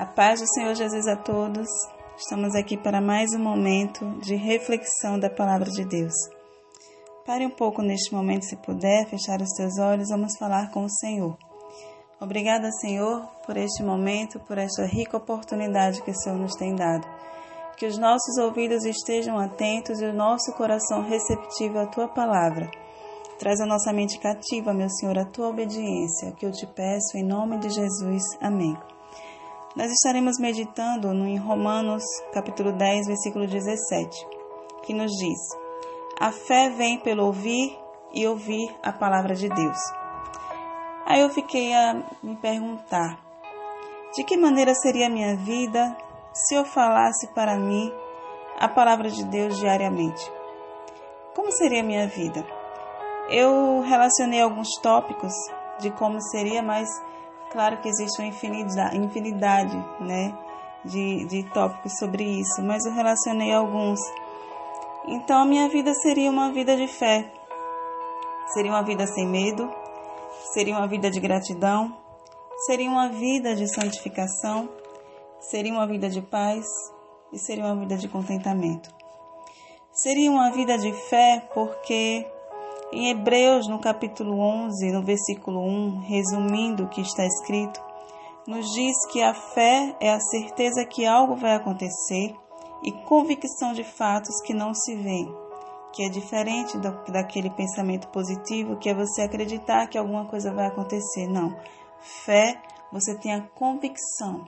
A paz do Senhor Jesus a todos. Estamos aqui para mais um momento de reflexão da palavra de Deus. Pare um pouco neste momento, se puder, fechar os teus olhos, vamos falar com o Senhor. Obrigada, Senhor, por este momento, por esta rica oportunidade que o Senhor nos tem dado. Que os nossos ouvidos estejam atentos e o nosso coração receptivo à tua palavra. Traz a nossa mente cativa, meu Senhor, a tua obediência, que eu te peço em nome de Jesus. Amém. Nós estaremos meditando em Romanos, capítulo 10, versículo 17, que nos diz: A fé vem pelo ouvir e ouvir a palavra de Deus. Aí eu fiquei a me perguntar: de que maneira seria a minha vida se eu falasse para mim a palavra de Deus diariamente? Como seria a minha vida? Eu relacionei alguns tópicos de como seria, mas Claro que existe uma infinidade, infinidade né, de, de tópicos sobre isso, mas eu relacionei alguns. Então, a minha vida seria uma vida de fé, seria uma vida sem medo, seria uma vida de gratidão, seria uma vida de santificação, seria uma vida de paz. E seria uma vida de contentamento. Seria uma vida de fé porque em Hebreus, no capítulo 11, no versículo 1, resumindo o que está escrito, nos diz que a fé é a certeza que algo vai acontecer e convicção de fatos que não se veem, que é diferente do, daquele pensamento positivo que é você acreditar que alguma coisa vai acontecer. Não. Fé, você tem a convicção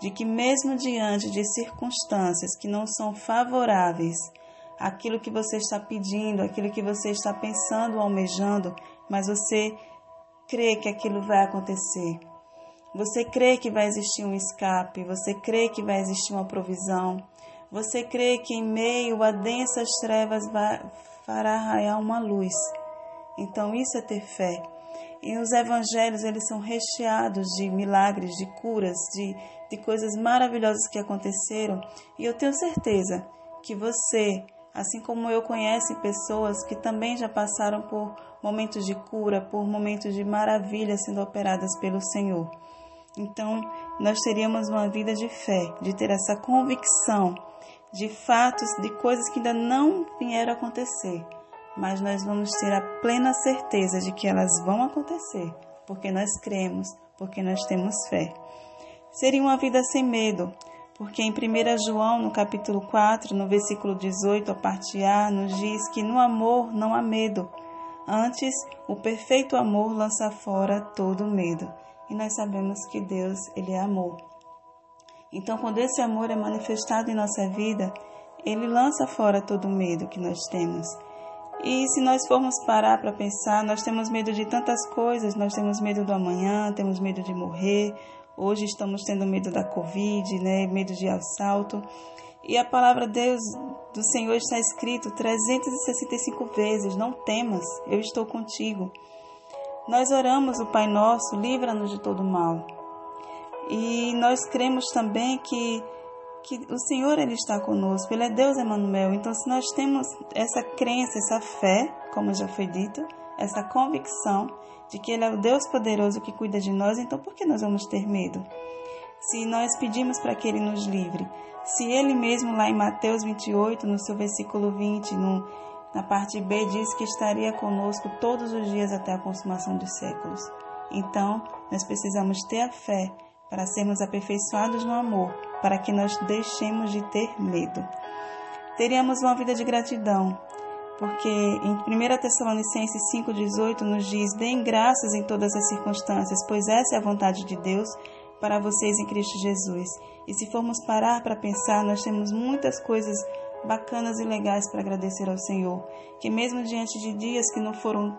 de que, mesmo diante de circunstâncias que não são favoráveis, aquilo que você está pedindo, aquilo que você está pensando, almejando, mas você crê que aquilo vai acontecer. Você crê que vai existir um escape, você crê que vai existir uma provisão, você crê que em meio a densas trevas vai, fará raiar uma luz. Então isso é ter fé. E os evangelhos, eles são recheados de milagres, de curas, de, de coisas maravilhosas que aconteceram. E eu tenho certeza que você assim como eu conheço pessoas que também já passaram por momentos de cura, por momentos de maravilha sendo operadas pelo Senhor. Então, nós teríamos uma vida de fé, de ter essa convicção de fatos, de coisas que ainda não vieram acontecer, mas nós vamos ter a plena certeza de que elas vão acontecer, porque nós cremos, porque nós temos fé. Seria uma vida sem medo, porque em 1 João, no capítulo 4, no versículo 18, a parte A, nos diz que no amor não há medo. Antes, o perfeito amor lança fora todo medo. E nós sabemos que Deus, ele é amor. Então, quando esse amor é manifestado em nossa vida, ele lança fora todo medo que nós temos. E se nós formos parar para pensar, nós temos medo de tantas coisas, nós temos medo do amanhã, temos medo de morrer, Hoje estamos tendo medo da Covid, né? medo de assalto. E a palavra Deus do Senhor está escrito 365 vezes: Não temas, eu estou contigo. Nós oramos o Pai Nosso, livra-nos de todo mal. E nós cremos também que, que o Senhor ele está conosco, Ele é Deus Emmanuel. Então, se nós temos essa crença, essa fé, como já foi dito, essa convicção de que Ele é o Deus poderoso que cuida de nós, então por que nós vamos ter medo? Se nós pedimos para que Ele nos livre, se Ele mesmo lá em Mateus 28, no seu versículo 20, no, na parte B, diz que estaria conosco todos os dias até a consumação dos séculos. Então, nós precisamos ter a fé para sermos aperfeiçoados no amor, para que nós deixemos de ter medo. Teríamos uma vida de gratidão, porque em 1 Tessalonicenses 5,18 nos diz: Deem graças em todas as circunstâncias, pois essa é a vontade de Deus para vocês em Cristo Jesus. E se formos parar para pensar, nós temos muitas coisas bacanas e legais para agradecer ao Senhor, que mesmo diante de dias que não foram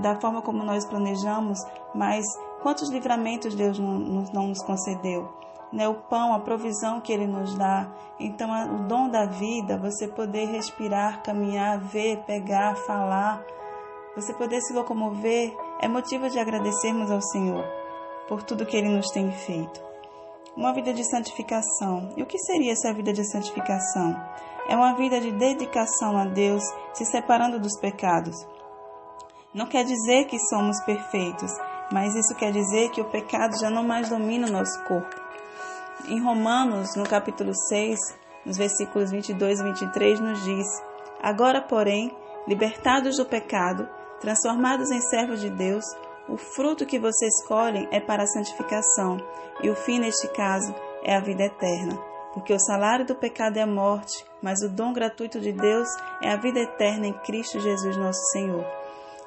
da forma como nós planejamos, mas quantos livramentos Deus não nos concedeu né, o pão, a provisão que Ele nos dá. Então, o dom da vida, você poder respirar, caminhar, ver, pegar, falar, você poder se locomover, é motivo de agradecermos ao Senhor por tudo que Ele nos tem feito. Uma vida de santificação. E o que seria essa vida de santificação? É uma vida de dedicação a Deus, se separando dos pecados. Não quer dizer que somos perfeitos, mas isso quer dizer que o pecado já não mais domina o nosso corpo Em Romanos, no capítulo 6, nos versículos 22 e 23, nos diz: Agora, porém, libertados do pecado, transformados em servos de Deus, o fruto que vocês escolhem é para a santificação, e o fim, neste caso, é a vida eterna. Porque o salário do pecado é a morte, mas o dom gratuito de Deus é a vida eterna em Cristo Jesus nosso Senhor.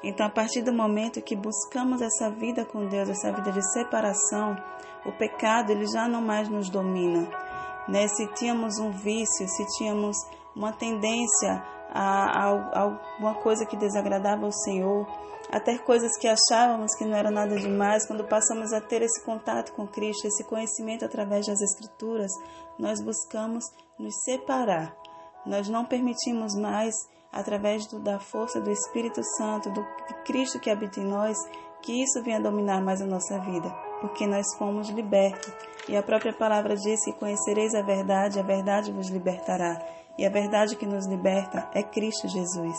Então, a partir do momento que buscamos essa vida com Deus, essa vida de separação, o pecado ele já não mais nos domina. Né? Se tínhamos um vício, se tínhamos uma tendência a, alguma coisa que desagradava ao Senhor, a ter coisas que achávamos que não era nada demais, quando passamos a ter esse contato com Cristo, esse conhecimento através das Escrituras, nós buscamos nos separar. Nós não permitimos mais, através do, da força do Espírito Santo, do de Cristo que habita em nós, que isso venha dominar mais a nossa vida, porque nós fomos libertos. E a própria palavra diz que conhecereis a verdade, a verdade vos libertará. E a verdade que nos liberta é Cristo Jesus.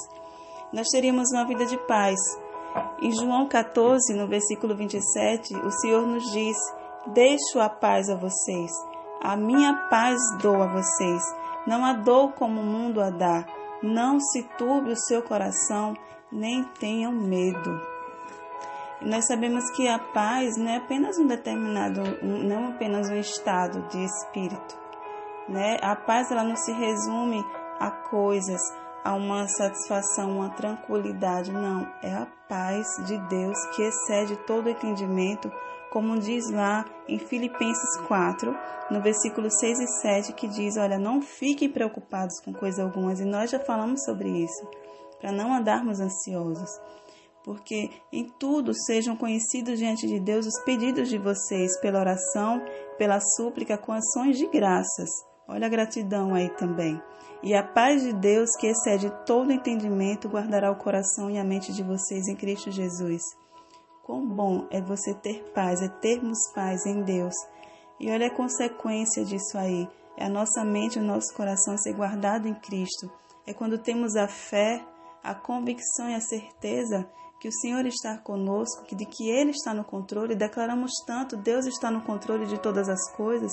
Nós teríamos uma vida de paz, em João 14, no versículo 27, o Senhor nos diz: Deixo a paz a vocês, a minha paz dou a vocês, não a dou como o mundo a dá. Não se turbe o seu coração, nem tenham medo. Nós sabemos que a paz não é apenas um determinado, não apenas um estado de espírito. Né? A paz ela não se resume a coisas, a uma satisfação, uma tranquilidade, não. É a paz de Deus que excede todo entendimento, como diz lá em Filipenses 4, no versículo 6 e 7, que diz: Olha, não fiquem preocupados com coisa alguma, e nós já falamos sobre isso, para não andarmos ansiosos. Porque em tudo sejam conhecidos diante de Deus os pedidos de vocês, pela oração, pela súplica, com ações de graças. Olha a gratidão aí também. E a paz de Deus, que excede todo entendimento, guardará o coração e a mente de vocês em Cristo Jesus. Quão bom é você ter paz, é termos paz em Deus. E olha a consequência disso aí. É a nossa mente, o nosso coração ser guardado em Cristo. É quando temos a fé, a convicção e a certeza que o Senhor está conosco, de que Ele está no controle. Declaramos tanto, Deus está no controle de todas as coisas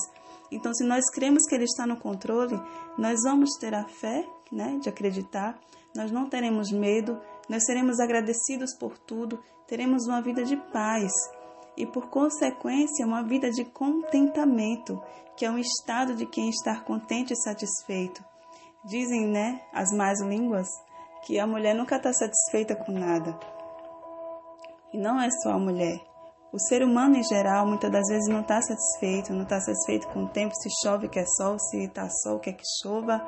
então, se nós cremos que Ele está no controle, nós vamos ter a fé né, de acreditar, nós não teremos medo, nós seremos agradecidos por tudo, teremos uma vida de paz e, por consequência, uma vida de contentamento, que é um estado de quem está contente e satisfeito. Dizem, né, as más línguas, que a mulher nunca está satisfeita com nada. E não é só a mulher. O ser humano em geral muitas das vezes não está satisfeito, não está satisfeito com o tempo, se chove quer sol, se está sol quer que chova,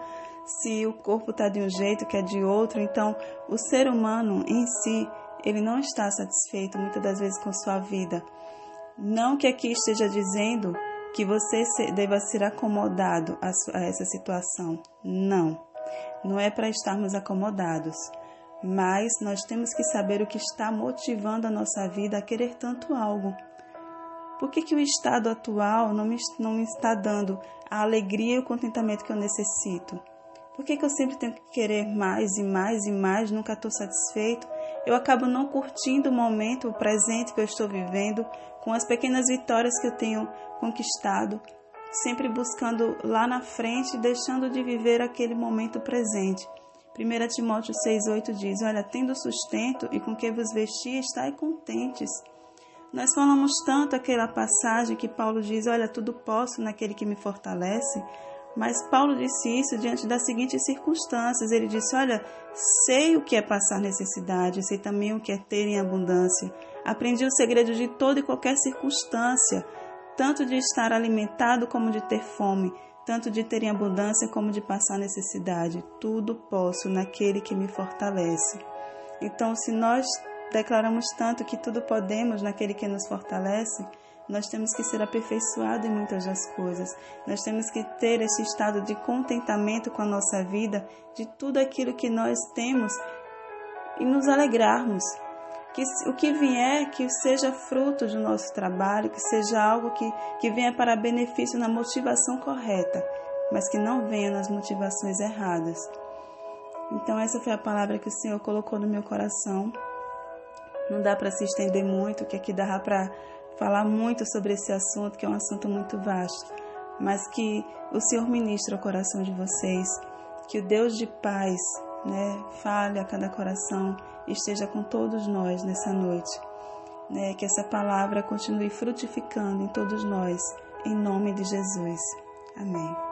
se o corpo está de um jeito quer de outro. Então, o ser humano em si, ele não está satisfeito muitas das vezes com sua vida. Não que aqui esteja dizendo que você deva ser acomodado a essa situação. Não. Não é para estarmos acomodados mas nós temos que saber o que está motivando a nossa vida a querer tanto algo. Por que, que o estado atual não me, não me está dando a alegria e o contentamento que eu necessito? Por que, que eu sempre tenho que querer mais e mais e mais, nunca estou satisfeito? Eu acabo não curtindo o momento, o presente que eu estou vivendo, com as pequenas vitórias que eu tenho conquistado, sempre buscando lá na frente, deixando de viver aquele momento presente. 1 Timóteo 6,8 diz: Olha, tendo sustento e com que vos vestir, estai contentes. Nós falamos tanto aquela passagem que Paulo diz: Olha, tudo posso naquele que me fortalece. Mas Paulo disse isso diante das seguintes circunstâncias. Ele disse: Olha, sei o que é passar necessidade, sei também o que é ter em abundância. Aprendi o segredo de toda e qualquer circunstância, tanto de estar alimentado como de ter fome tanto de ter em abundância como de passar necessidade. Tudo posso naquele que me fortalece. Então, se nós declaramos tanto que tudo podemos naquele que nos fortalece, nós temos que ser aperfeiçoados em muitas das coisas. Nós temos que ter esse estado de contentamento com a nossa vida, de tudo aquilo que nós temos e nos alegrarmos que o que vier que seja fruto do nosso trabalho, que seja algo que, que venha para benefício na motivação correta, mas que não venha nas motivações erradas. Então essa foi a palavra que o Senhor colocou no meu coração. Não dá para se estender muito, que aqui dá para falar muito sobre esse assunto, que é um assunto muito vasto. mas que o Senhor ministre ao coração de vocês, que o Deus de paz, né, fale a cada coração esteja com todos nós nessa noite. Né, que essa palavra continue frutificando em todos nós, em nome de Jesus. Amém.